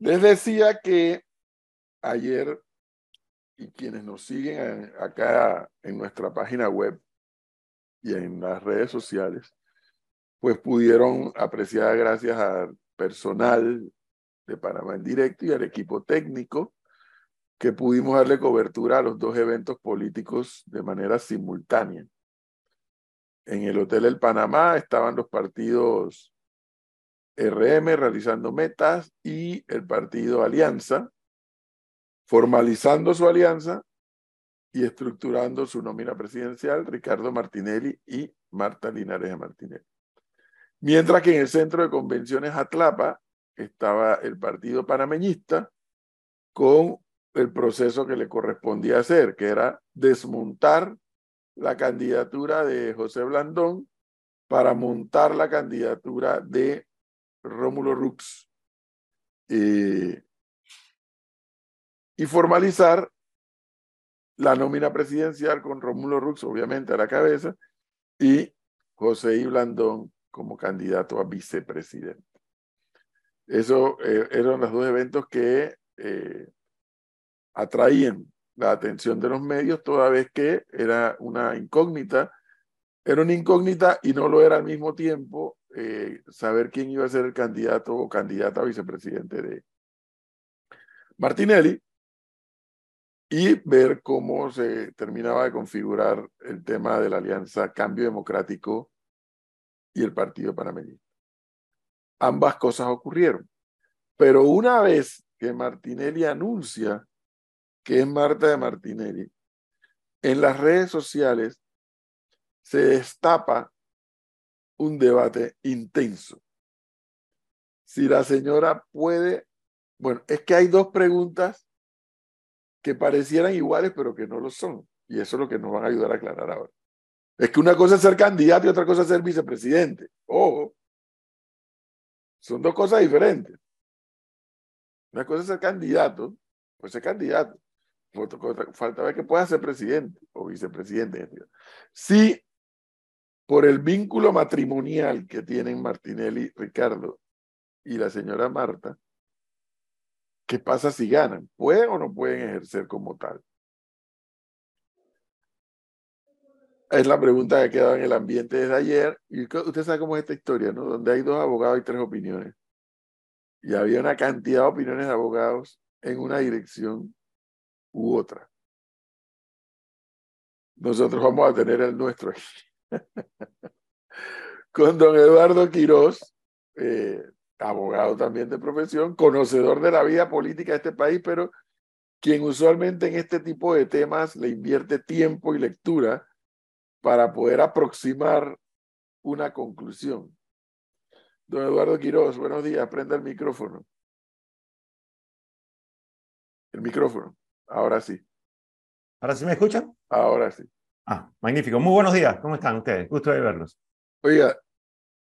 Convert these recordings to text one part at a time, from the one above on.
Les decía que ayer, y quienes nos siguen acá en nuestra página web y en las redes sociales, pues pudieron apreciar gracias al personal de Panamá en directo y al equipo técnico que pudimos darle cobertura a los dos eventos políticos de manera simultánea. En el Hotel El Panamá estaban los partidos RM realizando metas y el partido Alianza formalizando su alianza y estructurando su nómina presidencial, Ricardo Martinelli y Marta Linares Martinelli. Mientras que en el centro de convenciones Atlapa estaba el partido panameñista con el proceso que le correspondía hacer, que era desmontar la candidatura de José Blandón para montar la candidatura de Rómulo Rux y formalizar la nómina presidencial con Rómulo Rux, obviamente, a la cabeza, y José I. Blandón como candidato a vicepresidente. Eso eh, eran los dos eventos que eh, atraían la atención de los medios, toda vez que era una incógnita, era una incógnita y no lo era al mismo tiempo eh, saber quién iba a ser el candidato o candidata a vicepresidente de Martinelli y ver cómo se terminaba de configurar el tema de la alianza Cambio Democrático y el Partido Panameñista. Ambas cosas ocurrieron. Pero una vez que Martinelli anuncia que es Marta de Martinelli, en las redes sociales se destapa un debate intenso. Si la señora puede, bueno, es que hay dos preguntas que parecieran iguales, pero que no lo son. Y eso es lo que nos van a ayudar a aclarar ahora. Es que una cosa es ser candidato y otra cosa es ser vicepresidente. Ojo. Son dos cosas diferentes. Una cosa es ser candidato, pues ser candidato. Falta ver que pueda ser presidente o vicepresidente. Si por el vínculo matrimonial que tienen Martinelli, Ricardo y la señora Marta, ¿qué pasa si ganan? ¿Pueden o no pueden ejercer como tal? Es la pregunta que ha quedado en el ambiente desde ayer. Y usted sabe cómo es esta historia, ¿no? Donde hay dos abogados y tres opiniones. Y había una cantidad de opiniones de abogados en una dirección u otra. Nosotros vamos a tener el nuestro aquí. con don Eduardo Quirós, eh, abogado también de profesión, conocedor de la vida política de este país, pero quien usualmente en este tipo de temas le invierte tiempo y lectura para poder aproximar una conclusión. Don Eduardo Quirós, buenos días, prenda el micrófono. El micrófono, ahora sí. ¿Ahora sí me escuchan? Ahora sí. Ah, magnífico. Muy buenos días. ¿Cómo están ustedes? Gusto de verlos. Oiga,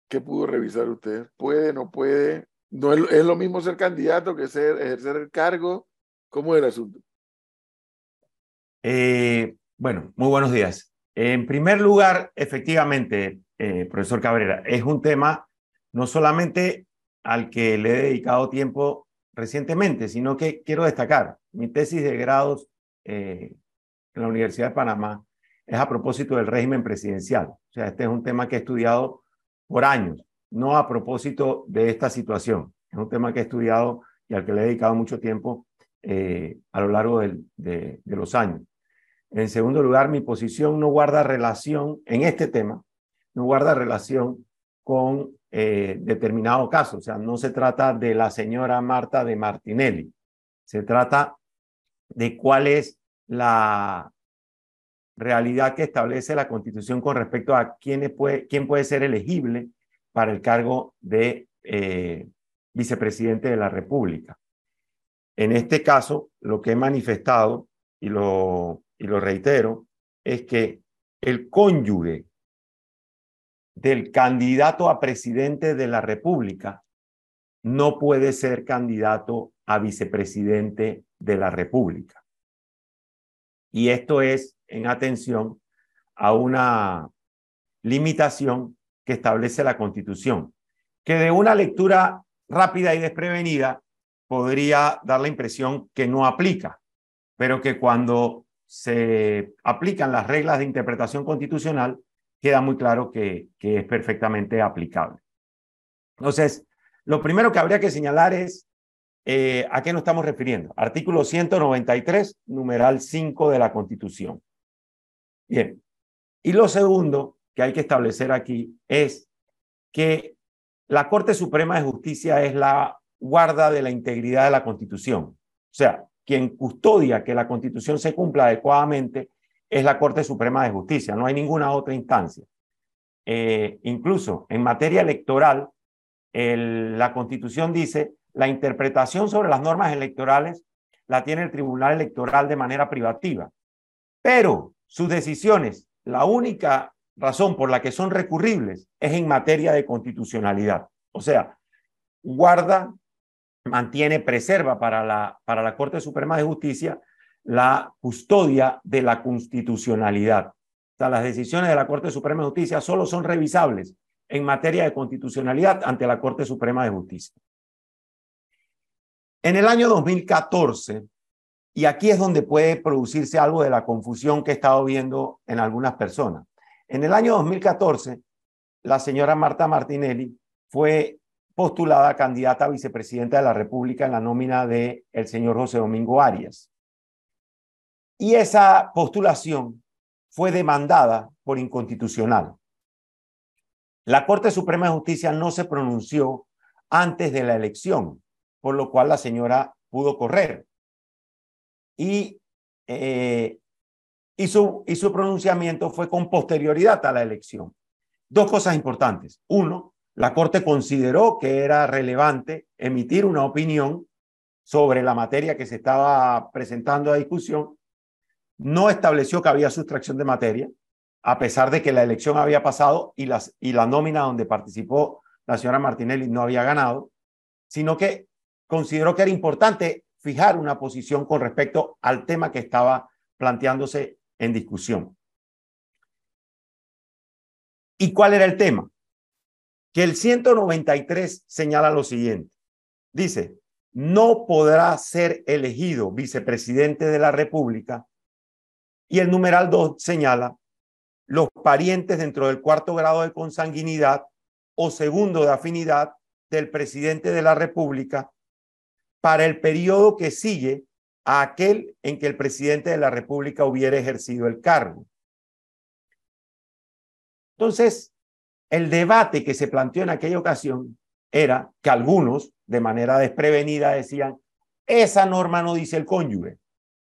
¿qué pudo revisar usted? ¿Puede, no puede? ¿No es, lo mismo ser candidato que ser, ejercer el cargo? ¿Cómo es el asunto? Eh, bueno, muy buenos días. En primer lugar, efectivamente, eh, profesor Cabrera, es un tema no solamente al que le he dedicado tiempo recientemente, sino que quiero destacar mi tesis de grados eh, en la Universidad de Panamá es a propósito del régimen presidencial. O sea, este es un tema que he estudiado por años, no a propósito de esta situación. Es un tema que he estudiado y al que le he dedicado mucho tiempo eh, a lo largo de, los años. En segundo lugar, mi posición no guarda relación en este tema, no guarda relación con eh, determinado caso. O sea, no se trata de la señora Marta de Martinelli. Se trata de cuál es la realidad que establece la Constitución con respecto a quién puede, quién puede ser elegible para el cargo de eh, vicepresidente de la República. En este caso, lo que he manifestado y lo, y lo reitero es que el cónyuge del candidato a presidente de la República no puede ser candidato a vicepresidente de la República. Y esto es en atención a una limitación que establece la Constitución, que de una lectura rápida y desprevenida podría dar la impresión que no aplica, pero que cuando se aplican las reglas de interpretación constitucional, queda muy claro que, es perfectamente aplicable. Entonces, lo primero que habría que señalar es eh, a qué nos estamos refiriendo. Artículo 193, numeral 5 de la Constitución. Bien. Y lo segundo que hay que establecer aquí es que la Corte Suprema de Justicia es la guarda de la integridad de la Constitución. O sea, quien custodia que la Constitución se cumpla adecuadamente es la Corte Suprema de Justicia, no hay ninguna otra instancia. Eh, incluso en materia electoral, la Constitución dice la interpretación sobre las normas electorales la tiene el Tribunal Electoral de manera privativa, pero sus decisiones, la única razón por la que son recurribles es en materia de constitucionalidad. O sea, guarda, mantiene, preserva para la, para la Corte Suprema de Justicia la custodia de la constitucionalidad. O sea, las decisiones de la Corte Suprema de Justicia solo son revisables en materia de constitucionalidad ante la Corte Suprema de Justicia. En el año 2014, y aquí es donde puede producirse algo de la confusión que he estado viendo en algunas personas. En el año 2014, la señora Marta Martinelli fue postulada candidata a vicepresidenta de la República en la nómina de el señor José Domingo Arias. Y esa postulación fue demandada por inconstitucional. La Corte Suprema de Justicia no se pronunció antes de la elección, por lo cual la señora pudo correr. Y eh, y su, y su pronunciamiento fue con posterioridad a la elección. Dos cosas importantes. Uno, la Corte consideró que era relevante emitir una opinión sobre la materia que se estaba presentando a discusión. No estableció que había sustracción de materia, a pesar de que la elección había pasado y, las, y la nómina donde participó la señora Martinelli no había ganado, sino que consideró que era importante fijar una posición con respecto al tema que estaba planteándose en discusión. ¿Y cuál era el tema? Que el 193 señala lo siguiente. Dice, no podrá ser elegido vicepresidente de la República. Y el numeral 2 señala los parientes dentro del cuarto grado de consanguinidad o segundo de afinidad del presidente de la República para el periodo que sigue a aquel en que el presidente de la República hubiera ejercido el cargo. Entonces, el debate que se planteó en aquella ocasión era que algunos, de manera desprevenida, decían, esa norma no dice el cónyuge,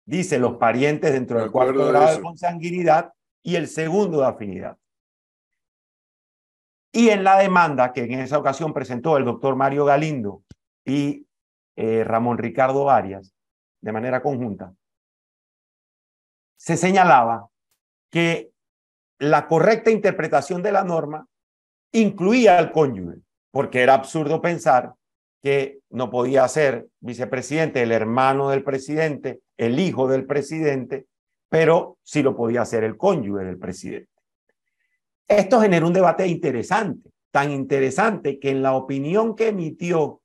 dice los parientes dentro del cuarto grado de consanguinidad y el segundo de afinidad. Y en la demanda que en esa ocasión presentó el doctor Mario Galindo y eh, Ramón Ricardo Arias, de manera conjunta, se señalaba que la correcta interpretación de la norma incluía al cónyuge, porque era absurdo pensar que no podía ser vicepresidente el hermano del presidente, el hijo del presidente, pero sí lo podía ser el cónyuge del presidente. Esto generó un debate interesante, tan interesante que en la opinión que emitió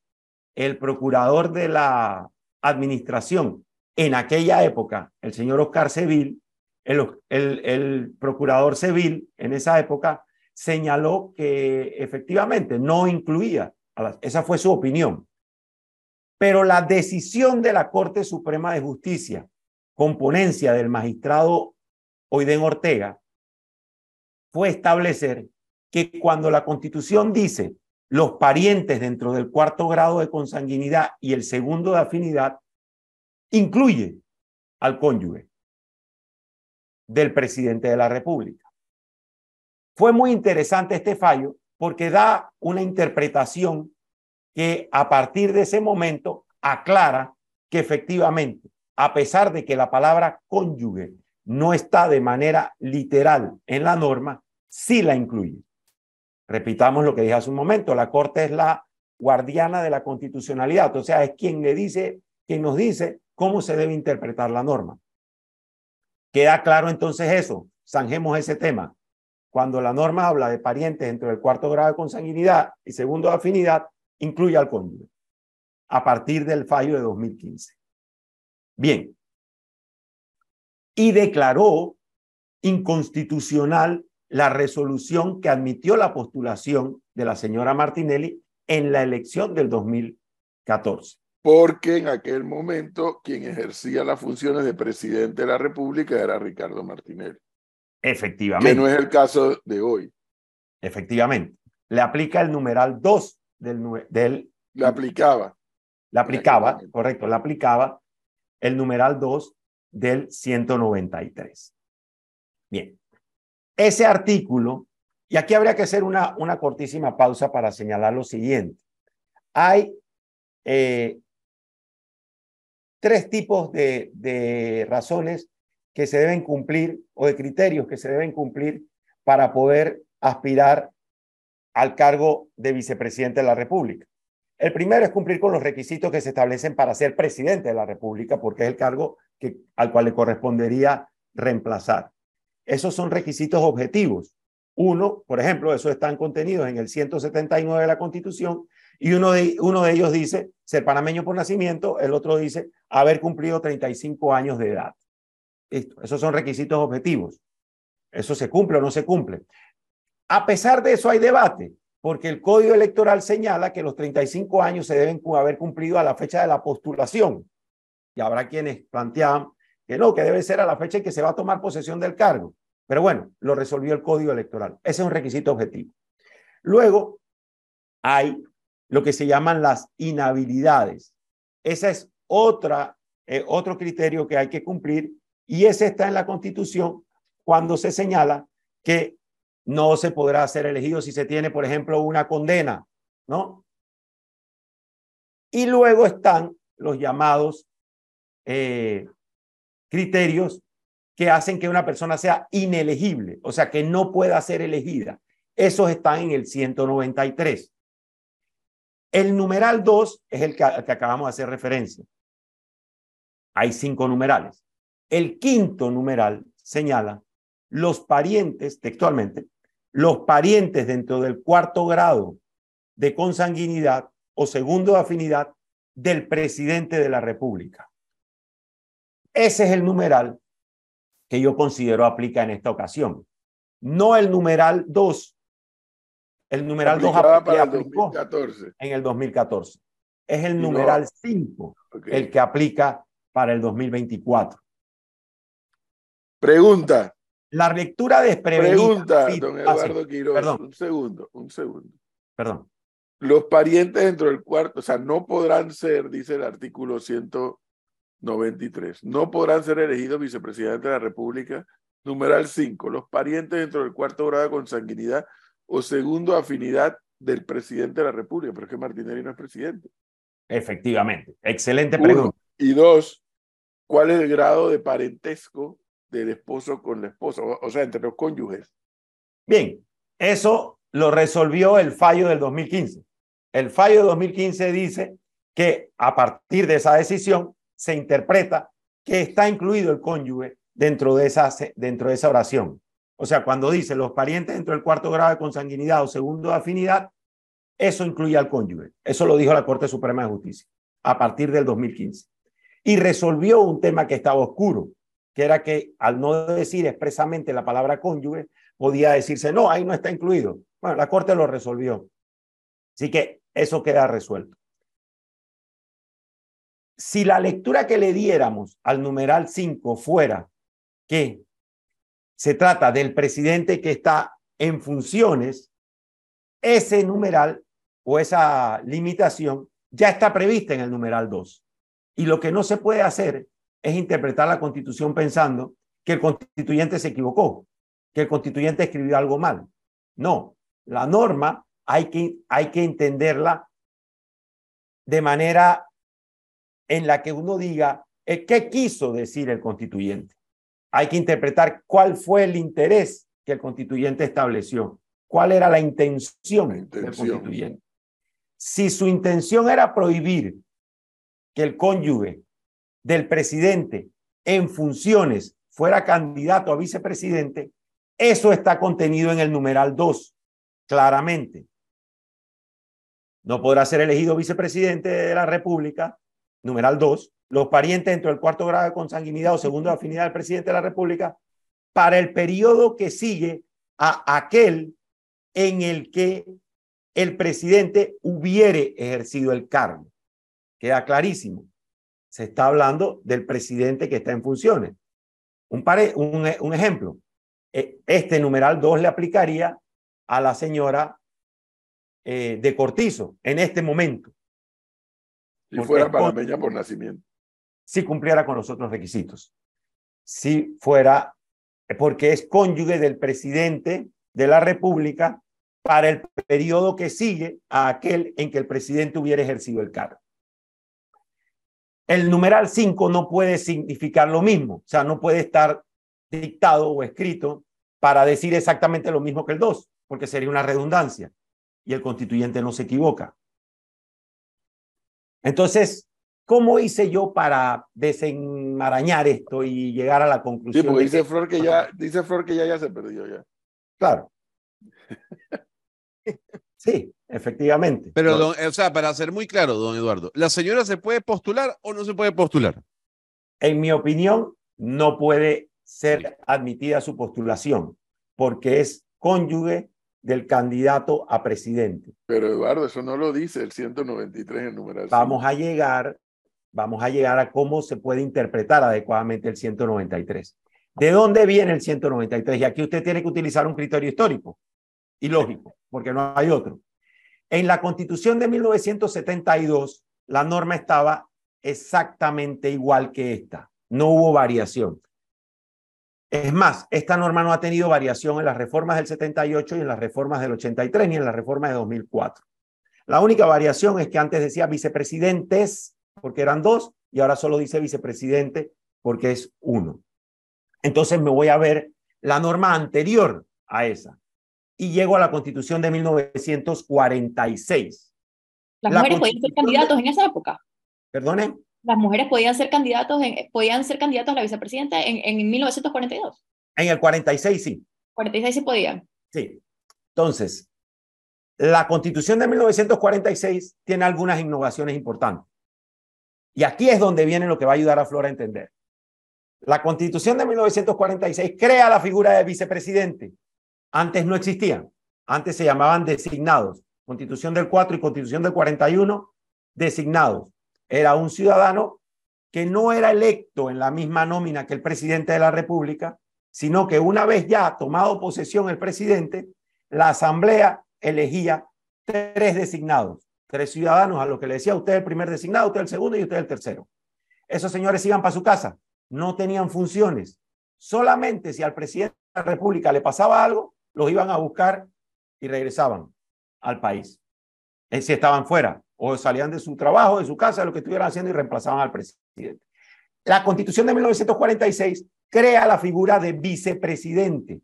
el procurador de la administración. En aquella época, el señor Oscar Seville, el, el, procurador Seville en esa época, señaló que efectivamente no incluía, esa fue su opinión. Pero la decisión de la Corte Suprema de Justicia, componencia del magistrado Oiden Ortega, fue establecer que cuando la Constitución dice los parientes dentro del cuarto grado de consanguinidad y el segundo de afinidad incluye al cónyuge del presidente de la República. Fue muy interesante este fallo porque da una interpretación que a partir de ese momento aclara que efectivamente, a pesar de que la palabra cónyuge no está de manera literal en la norma, sí la incluye. Repitamos lo que dije hace un momento, la Corte es la guardiana de la constitucionalidad, o sea, es quien le dice, quien nos dice cómo se debe interpretar la norma. Queda claro entonces eso, zanjemos ese tema. Cuando la norma habla de parientes dentro del cuarto grado de consanguinidad y segundo de afinidad, incluye al cónyuge. a partir del fallo de 2015. Bien. Y declaró inconstitucional la resolución que admitió la postulación de la señora Martinelli en la elección del 2014. Porque en aquel momento quien ejercía las funciones de presidente de la República era Ricardo Martinelli. Efectivamente. Que no es el caso de hoy. Efectivamente. Le aplica el numeral 2 del... del le aplicaba. Le aplicaba, correcto, le aplicaba el numeral 2 del 193. Bien. Ese artículo, y aquí habría que hacer una, una cortísima pausa para señalar lo siguiente. Hay eh, tres tipos de, de razones que se deben cumplir o de criterios que se deben cumplir para poder aspirar al cargo de vicepresidente de la República. El primero es cumplir con los requisitos que se establecen para ser presidente de la República, porque es el cargo que, al cual le correspondería reemplazar. Esos son requisitos objetivos. Uno, por ejemplo, esos están contenidos en el 179 de la Constitución y uno de, uno de ellos dice ser panameño por nacimiento, el otro dice haber cumplido 35 años de edad. Listo. Esos son requisitos objetivos. Eso se cumple o no se cumple. A pesar de eso hay debate, porque el Código Electoral señala que los 35 años se deben haber cumplido a la fecha de la postulación. Y habrá quienes plantean que no, que debe ser a la fecha en que se va a tomar posesión del cargo. Pero bueno, lo resolvió el Código Electoral. Ese es un requisito objetivo. Luego hay lo que se llaman las inhabilidades. Ese es otra, eh, otro criterio que hay que cumplir y ese está en la Constitución cuando se señala que no se podrá ser elegido si se tiene, por ejemplo, una condena, ¿no? Y luego están los llamados eh, criterios que hacen que una persona sea inelegible, o sea, que no pueda ser elegida. Esos están en el 193. El numeral 2 es el que, acabamos de hacer referencia. Hay cinco numerales. El quinto numeral señala los parientes, textualmente, los parientes dentro del cuarto grado de consanguinidad o segundo de afinidad del presidente de la República. Ese es el numeral que yo considero aplica en esta ocasión. No el numeral 2. El numeral 2 aplicó en el 2014. Es el numeral 5 el que aplica para el 2024. Pregunta. La lectura desprevenida. Pregunta, don ah, Eduardo Quiroz. Perdón. Un segundo, un segundo. Perdón. Los parientes dentro del cuarto, o sea, no podrán ser, dice el artículo 193, no podrán ser elegidos vicepresidente de la República. Numeral 5, los parientes dentro del cuarto grado de consanguinidad o segundo afinidad del presidente de la República, pero es que Martinelli no es presidente. Efectivamente, excelente pregunta. Y dos, ¿cuál es el grado de parentesco del esposo con la esposa, o, sea, entre los cónyuges. Bien, eso lo resolvió el fallo del 2015. El fallo de 2015 dice que a partir de esa decisión se interpreta que está incluido el cónyuge dentro de esa, dentro de esa oración. O sea, cuando dice los parientes dentro del cuarto grado de consanguinidad o segundo de afinidad, eso incluye al cónyuge. Eso lo dijo la Corte Suprema de Justicia a partir del 2015. Y resolvió un tema que estaba oscuro, que era que al no decir expresamente la palabra cónyuge, podía decirse, no, ahí no está incluido. Bueno, la Corte lo resolvió. Así que eso queda resuelto. Si la lectura que le diéramos al numeral 5 fuera que se trata del presidente que está en funciones, ese numeral o esa limitación ya está prevista en el numeral 2. Y lo que no se puede hacer es interpretar la constitución pensando que el constituyente se equivocó, que el constituyente escribió algo mal. No, la norma hay que, hay que entenderla de manera en la que uno diga eh, qué quiso decir el constituyente. Hay que interpretar cuál fue el interés que el constituyente estableció, cuál era la intención, del constituyente. Si su intención era prohibir que el cónyuge del presidente en funciones fuera candidato a vicepresidente, eso está contenido en el numeral 2, claramente. no podrá ser elegido vicepresidente de la República, numeral 2, los parientes dentro del cuarto grado de consanguinidad o segundo de afinidad del presidente de la República, para el periodo que sigue a aquel en el que el presidente hubiere ejercido el cargo. Queda clarísimo. Se está hablando del presidente que está en funciones. Un, un, ejemplo. E, este numeral 2 le aplicaría a la señora eh, de Cortizo en este momento. Si fuera panameña por nacimiento. Si cumpliera con los otros requisitos. Si fuera, porque es cónyuge del presidente de la República para el periodo que sigue a aquel en que el presidente hubiera ejercido el cargo. El numeral 5 no puede significar lo mismo, o sea, no puede estar dictado o escrito para decir exactamente lo mismo que el 2, porque sería una redundancia y el constituyente no se equivoca. Entonces, ¿cómo hice yo para desenmarañar esto y llegar a la conclusión? Sí, porque dice Flor que ya, dice Flor que ya, ya se perdió ya. Claro. Sí, efectivamente. Pero, o sea, para ser muy claro, don Eduardo, ¿la señora se puede postular o no se puede postular? En mi opinión, no puede ser admitida su postulación porque es cónyuge del candidato a presidente. Pero Eduardo, eso no lo dice el 193 en numeración. Vamos a llegar, vamos a llegar a cómo se puede interpretar adecuadamente el 193. ¿De dónde viene el 193? Y aquí usted tiene que utilizar un criterio histórico y lógico, porque no hay otro. En la constitución de 1972, la norma estaba exactamente igual que esta. No hubo variación. Es más, esta norma no ha tenido variación en las reformas del 78 y en las reformas del 83 ni en la reforma de 2004. La única variación es que antes decía vicepresidentes porque eran dos y ahora solo dice vicepresidente porque es uno. Entonces me voy a ver la norma anterior a esa y llego a la constitución de 1946. ¿Las mujeres podían ser candidatos en esa época? ¿Perdone? Las mujeres podían ser candidatos, en, podían ser candidatos a la vicepresidenta en, en 1942. En el 46 sí. 46 sí podían. Sí. Entonces, la constitución de 1946 tiene algunas innovaciones importantes. Y aquí es donde viene lo que va a ayudar a Flora a entender. La constitución de 1946 crea la figura de vicepresidente antes no existían. Antes se llamaban designados. Constitución del 4 y Constitución del 41, designados. Era un ciudadano que no era electo en la misma nómina que el presidente de la República, sino que una vez ya tomado posesión el presidente, la asamblea elegía tres designados, tres ciudadanos, a lo que le decía usted el primer designado, usted el segundo y usted el tercero. Esos señores iban para su casa, no tenían funciones. Solamente si al presidente de la República le pasaba algo, los iban a buscar y regresaban al país. Eh, si estaban fuera o salían de su trabajo, de su casa, lo que estuvieran haciendo y reemplazaban al presidente. La constitución de 1946 crea la figura de vicepresidente,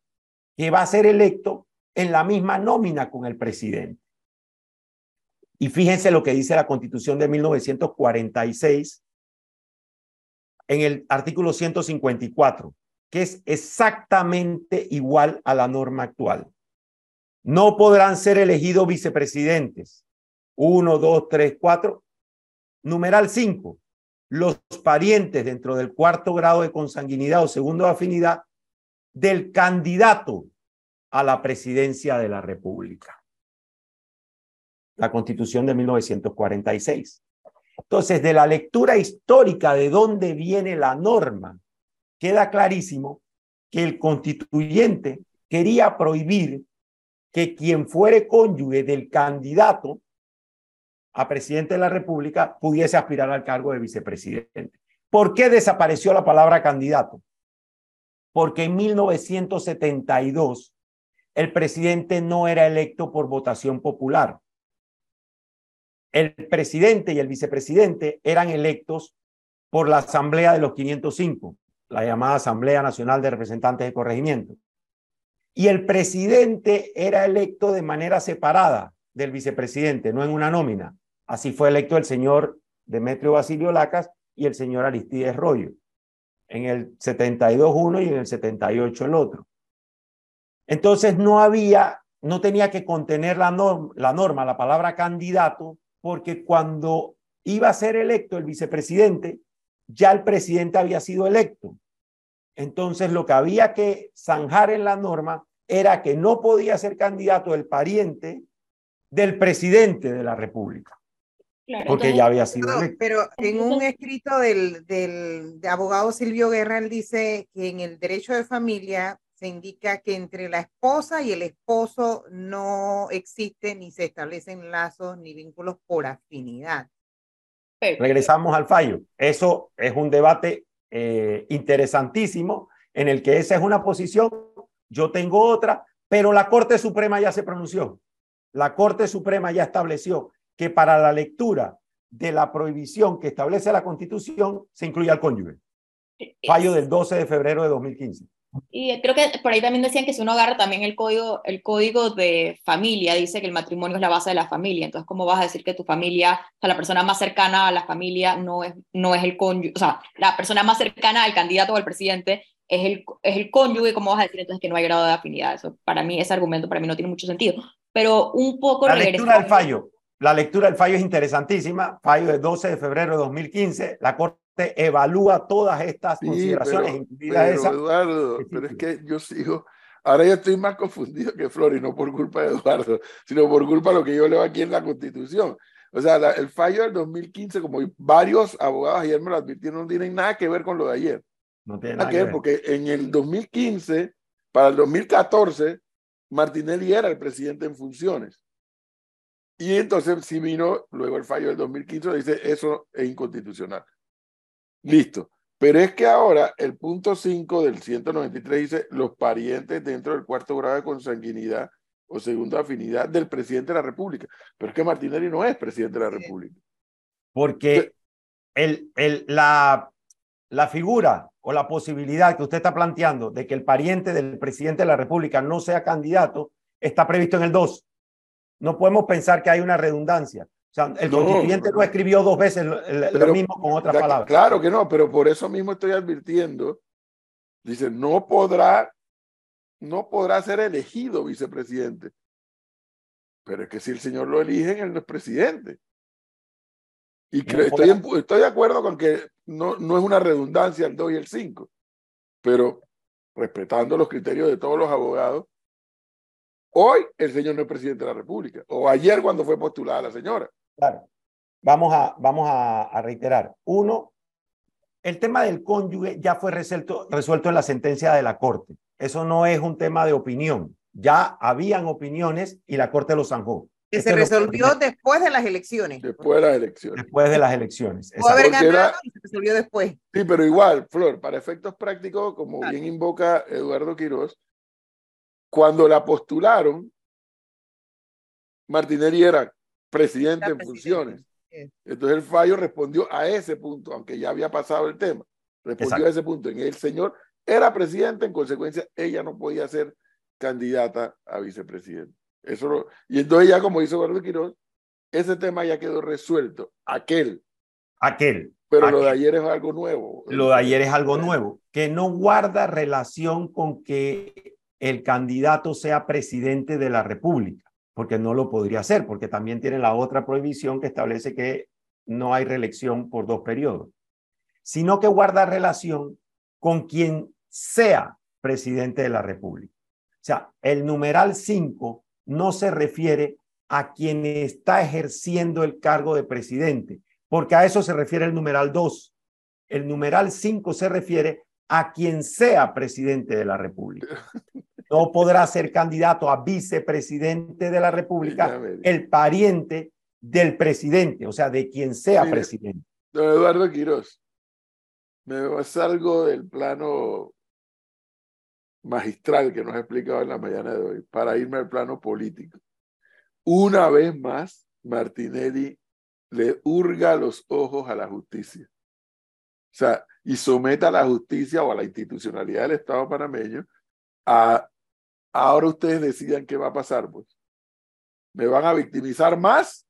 que va a ser electo en la misma nómina con el presidente. Y fíjense lo que dice la constitución de 1946 en el artículo 154 que es exactamente igual a la norma actual. No podrán ser elegidos vicepresidentes. Uno, dos, tres, cuatro. Numeral cinco. Los parientes dentro del cuarto grado de consanguinidad o segundo de afinidad del candidato a la presidencia de la República. La Constitución de 1946. Entonces, de la lectura histórica de dónde viene la norma queda clarísimo que el constituyente quería prohibir que quien fuere cónyuge del candidato a presidente de la República pudiese aspirar al cargo de vicepresidente. ¿Por qué desapareció la palabra candidato? Porque en 1972 el presidente no era electo por votación popular. El presidente y el vicepresidente eran electos por la Asamblea de los 505 la llamada Asamblea Nacional de Representantes de Corregimiento. Y el presidente era electo de manera separada del vicepresidente, no en una nómina. Así fue electo el señor Demetrio Basilio Lacas y el señor Aristides Rollo. En el 72 uno y en el 78 el otro. Entonces no había no tenía que contener la, la norma, la palabra candidato, porque cuando iba a ser electo el vicepresidente, ya el presidente había sido electo. Entonces, lo que había que zanjar en la norma era que no podía ser candidato el pariente del presidente de la República, Claro, porque entonces- ya había sido Pero, electo. pero en un escrito del, del de abogado Silvio Guerra, él dice que en el derecho de familia se indica que entre la esposa y el esposo no existen ni se establecen lazos ni vínculos por afinidad. Pero- Regresamos al fallo. Eso es un debate eh, interesantísimo en el que esa es una posición, yo tengo otra, pero la Corte Suprema ya se pronunció. La Corte Suprema ya estableció que para la lectura de la prohibición que establece la Constitución se incluye al cónyuge. Fallo del 12 de febrero de 2015. Y creo que por ahí también decían que si uno agarra también el código, el código de familia, dice que el matrimonio es la base de la familia. Entonces, ¿cómo vas a decir que tu familia, o sea, la persona más cercana a la familia no es, no es el cónyuge, o sea, la persona más cercana al candidato o al presidente es el, es el cónyuge? ¿Cómo vas a decir entonces que no hay grado de afinidad? Eso, para mí, ese argumento para mí no tiene mucho sentido. Pero un poco La lectura del regresando- fallo. La lectura del fallo es interesantísima. Fallo del 12 de febrero de 2015. La Corte evalúa todas estas Sí, consideraciones, pero, incluida pero, esa. Eduardo, pero es que yo sigo, ahora yo estoy más confundido que Flor y no por culpa de Eduardo, sino por culpa de lo que yo leo aquí en la Constitución. O sea, la- el fallo del 2015, como varios abogados ayer me lo advirtieron, no tienen nada que ver con lo de ayer. No tiene Nada nada que que ver, ver. porque en el 2015, para el 2014, Martinelli era el presidente en funciones. Y entonces si vino luego el fallo del 2015, dice eso es inconstitucional. Listo. Pero es que ahora el punto 5 del 193 dice los parientes dentro del cuarto grado de consanguinidad o segunda afinidad del presidente de la República. Pero es que Martinelli no es presidente de la Sí. República. Porque el, el, la, la figura o la posibilidad que usted está planteando de que el pariente del presidente de la República no sea candidato está previsto en el 2. No podemos pensar que hay una redundancia. O sea, el No, constituyente no, escribió dos veces lo, mismo con otras palabras. Claro que no, pero por eso mismo estoy advirtiendo. Dice, no podrá, no podrá ser elegido vicepresidente. Pero es que si el señor lo eligen, él no es presidente. Y estoy, en- estoy de acuerdo con que no, no es una redundancia el 2 y el 5, pero respetando los criterios de todos los abogados, hoy el señor no es presidente de la República, o ayer cuando fue postulada la señora. Claro. Vamos a, vamos a, reiterar. Uno, el tema del cónyuge ya fue resuelto, resuelto en la sentencia de la Corte. Eso no es un tema de opinión. Ya habían opiniones y la Corte lo zanjó. Que se resolvió después de las elecciones. Después de las elecciones. después de las elecciones. Pudo haber era- ganado y se resolvió después. Sí, pero igual, Flor, para efectos prácticos, como Claro. bien invoca Eduardo Quiroz, cuando la postularon, Martinelli era presidente Era en presidente. funciones. Sí. Entonces el fallo respondió a ese punto, aunque ya había pasado el tema. Respondió Exacto. a ese punto. En el señor era presidente, en consecuencia, ella no podía ser candidata a vicepresidente. Eso lo- y entonces ya, como dice Eduardo Quiroz, ese tema ya quedó resuelto. Aquel. Aquel. Pero lo de ayer es algo nuevo. Lo de ayer es algo nuevo, que no guarda relación con que el candidato sea presidente de la República, porque no lo podría hacer, porque también tiene la otra prohibición que establece que no hay reelección por dos periodos, sino que guarda relación con quien sea presidente de la República. O sea, el numeral 5 no se refiere a quien está ejerciendo el cargo de presidente, porque a eso se refiere el numeral 2. El numeral 5 se refiere a quien sea presidente de la República. No podrá ser candidato a vicepresidente de la República el pariente del presidente, o sea, de quien sea Mire, presidente. Don Eduardo Quiroz, me salgo del plano magistral que nos ha explicado en la mañana de hoy para irme al plano político. Una vez más, Martinelli le hurga los ojos a la justicia. O sea, y somete a la justicia o a la institucionalidad del Estado panameño a, ahora ustedes decidan qué va a pasar, pues. ¿Me van a victimizar más?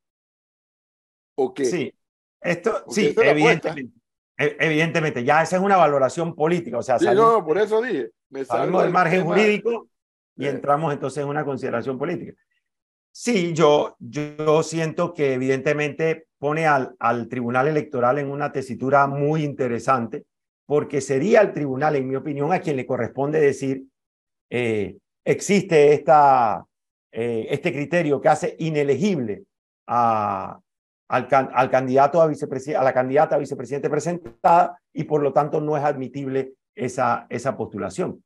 ¿O qué? Sí, esto, Porque sí, evidentemente. E- Evidentemente, ya esa es una valoración política, o sea, Sí, salimos, no, por eso dije. Me salgo salimos del margen tema- jurídico y entramos entonces en una consideración política. Sí, yo, yo siento que evidentemente pone al, al tribunal electoral en una tesitura muy interesante, porque sería el tribunal, en mi opinión, a quien le corresponde decir, eh, existe esta, eh, este criterio que hace inelegible a, al, al, candidato a, a la candidata a vicepresidente presentada y por lo tanto no es admitible esa, esa postulación.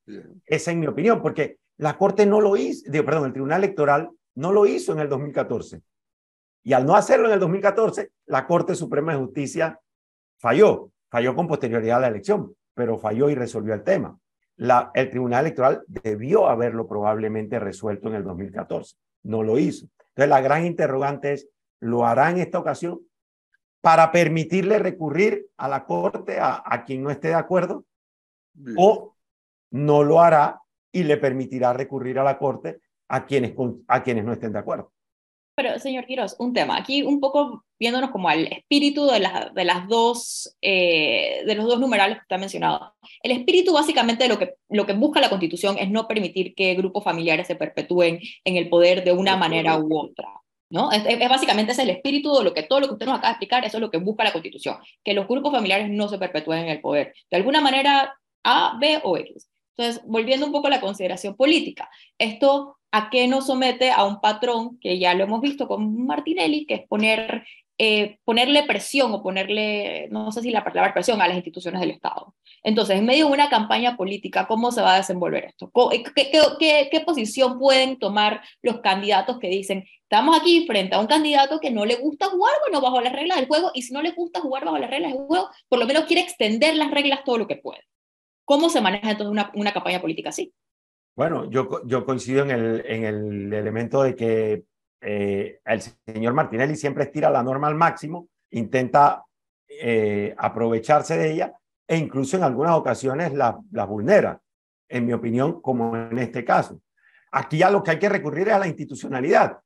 Esa es mi opinión, porque la Corte no lo hizo, digo, perdón, el Tribunal Electoral no lo hizo en el 2014. Y al no hacerlo en el 2014, la Corte Suprema de Justicia falló falló con posterioridad a la elección, pero falló y resolvió el tema. La, el Tribunal Electoral debió haberlo probablemente resuelto en el 2014, no lo hizo. Entonces la gran interrogante es, ¿lo hará en esta ocasión para permitirle recurrir a la Corte a, a quien no esté de acuerdo? Bien. ¿O no lo hará y le permitirá recurrir a la Corte a quienes, a quienes no estén de acuerdo? Pero, señor Quiroz, un tema. Aquí un poco viéndonos como al espíritu de, la, de, las dos, eh, de los dos numerales que usted ha mencionado. El espíritu básicamente lo que, lo que busca la Constitución es no permitir que grupos familiares se perpetúen en el poder de una manera u otra. ¿No? Es, es, básicamente es el espíritu de lo que todo lo que usted nos acaba de explicar, eso es lo que busca la Constitución, que los grupos familiares no se perpetúen en el poder. De alguna manera, A, B o X. Entonces, volviendo un poco a la consideración política, esto a qué nos somete a un patrón que ya lo hemos visto con Martinelli, que es poner, eh, ponerle presión o ponerle, no sé si la palabra presión, a las instituciones del Estado. Entonces, en medio de una campaña política, ¿cómo se va a desenvolver esto? ¿Qué, qué, qué, qué posición pueden tomar los candidatos que dicen, estamos aquí frente a un candidato que no le gusta jugar, bueno, bajo las reglas del juego, y si no le gusta jugar bajo las reglas del juego, por lo menos quiere extender las reglas todo lo que puede? ¿Cómo se maneja entonces una, una campaña política así? Bueno, yo, yo coincido en el, en el elemento de que eh, el señor Martinelli siempre estira la norma al máximo, intenta eh, aprovecharse de ella e incluso en algunas ocasiones la, la vulnera, en mi opinión, como en este caso. Aquí ya lo que hay que recurrir es a la institucionalidad.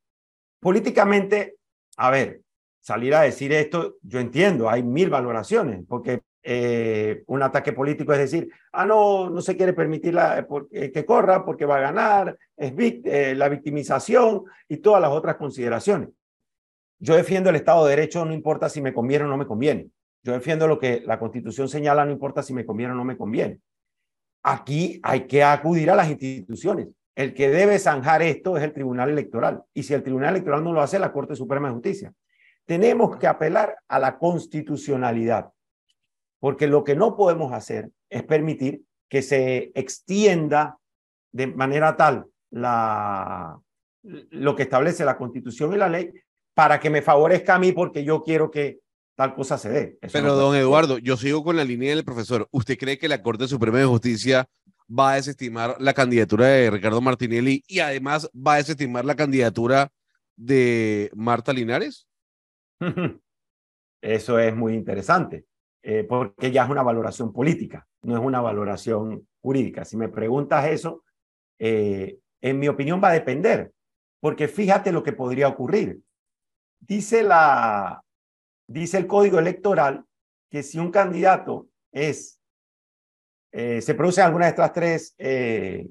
Políticamente, a ver, salir a decir esto, yo entiendo, hay mil valoraciones, porque eh, un ataque político es decir, ah, no, no se quiere permitir la, eh, que corra porque va a ganar, es eh, la victimización y todas las otras consideraciones. Yo defiendo el Estado de Derecho, no importa si me conviene o no me conviene. Yo defiendo lo que la Constitución señala, no importa si me conviene o no me conviene. Aquí hay que acudir a las instituciones. El que debe zanjar esto es el Tribunal Electoral. Y si el Tribunal Electoral no lo hace, la Corte Suprema de Justicia. Tenemos que apelar a la constitucionalidad porque lo que no podemos hacer es permitir que se extienda de manera tal la, lo que establece la constitución y la ley para que me favorezca a mí porque yo quiero que tal cosa se dé. Eso Pero no don Eduardo, yo sigo con la línea del profesor. ¿Usted cree que la Corte Suprema de Justicia va a desestimar la candidatura de Ricardo Martinelli y además va a desestimar la candidatura de Marta Linares? Eso es muy interesante eh, porque ya es una valoración política, no es una valoración jurídica. Si me preguntas eso, eh, en mi opinión va a depender, porque fíjate lo que podría ocurrir. Dice, la, dice el código electoral que si un candidato es, eh, se produce alguna de estas tres eh,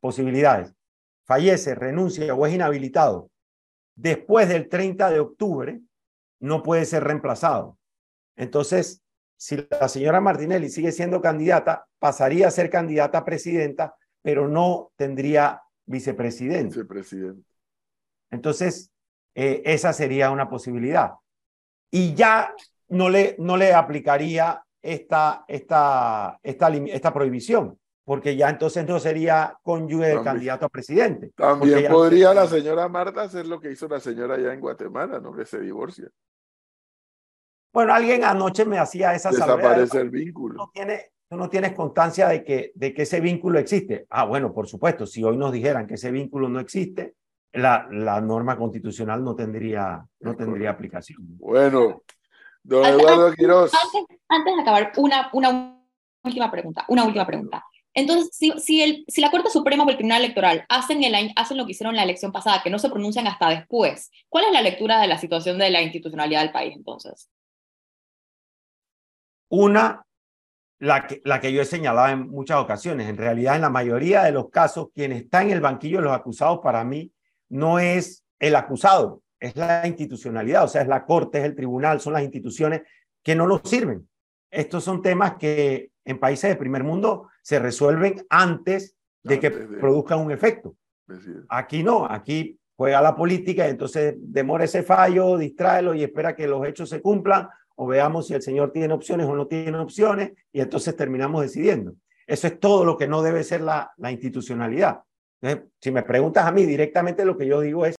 posibilidades, fallece, renuncia o es inhabilitado, después del 30 de octubre, no puede ser reemplazado. Entonces, si la señora Martinelli sigue siendo candidata, pasaría a ser candidata a presidenta, pero no tendría vicepresidente. Vicepresidente. Entonces, eh, esa sería una posibilidad. Y ya no le, no le aplicaría esta, esta, esta, esta prohibición, porque ya entonces no sería cónyuge del candidato a presidente. También podría la señora Marta hacer lo que hizo la señora allá en Guatemala, ¿no? Que se divorcia. Bueno, alguien anoche me hacía esa Desaparece el vínculo. No tiene, tú no tienes constancia de que, de que ese vínculo existe. Ah, bueno, por supuesto, si hoy nos dijeran que ese vínculo no existe, la, la norma constitucional no tendría, no tendría aplicación. Bueno, don Eduardo Quiroz. Antes, antes de acabar, una, una última pregunta, una última pregunta. Entonces, si, si, el, si la Corte Suprema o el Tribunal Electoral hacen, el, hacen lo que hicieron en la elección pasada, que no se pronuncian hasta después, ¿cuál es la lectura de la situación de la institucionalidad del país entonces? Una, la que, la que yo he señalado en muchas ocasiones. En realidad, en la mayoría de los casos, quien está en el banquillo de los acusados para mí no es el acusado, es la institucionalidad, o sea, es la corte, es el tribunal, son las instituciones que no nos sirven. Estos son temas que en países de primer mundo se resuelven antes de que Antes de- produzcan un efecto. Aquí no, aquí juega la política entonces demora ese fallo, distráelo y espera que los hechos se cumplan o veamos si el señor tiene opciones o no tiene opciones y entonces terminamos decidiendo. Eso es todo lo que no debe ser la, institucionalidad. Entonces, si me preguntas a mí directamente, lo que yo digo es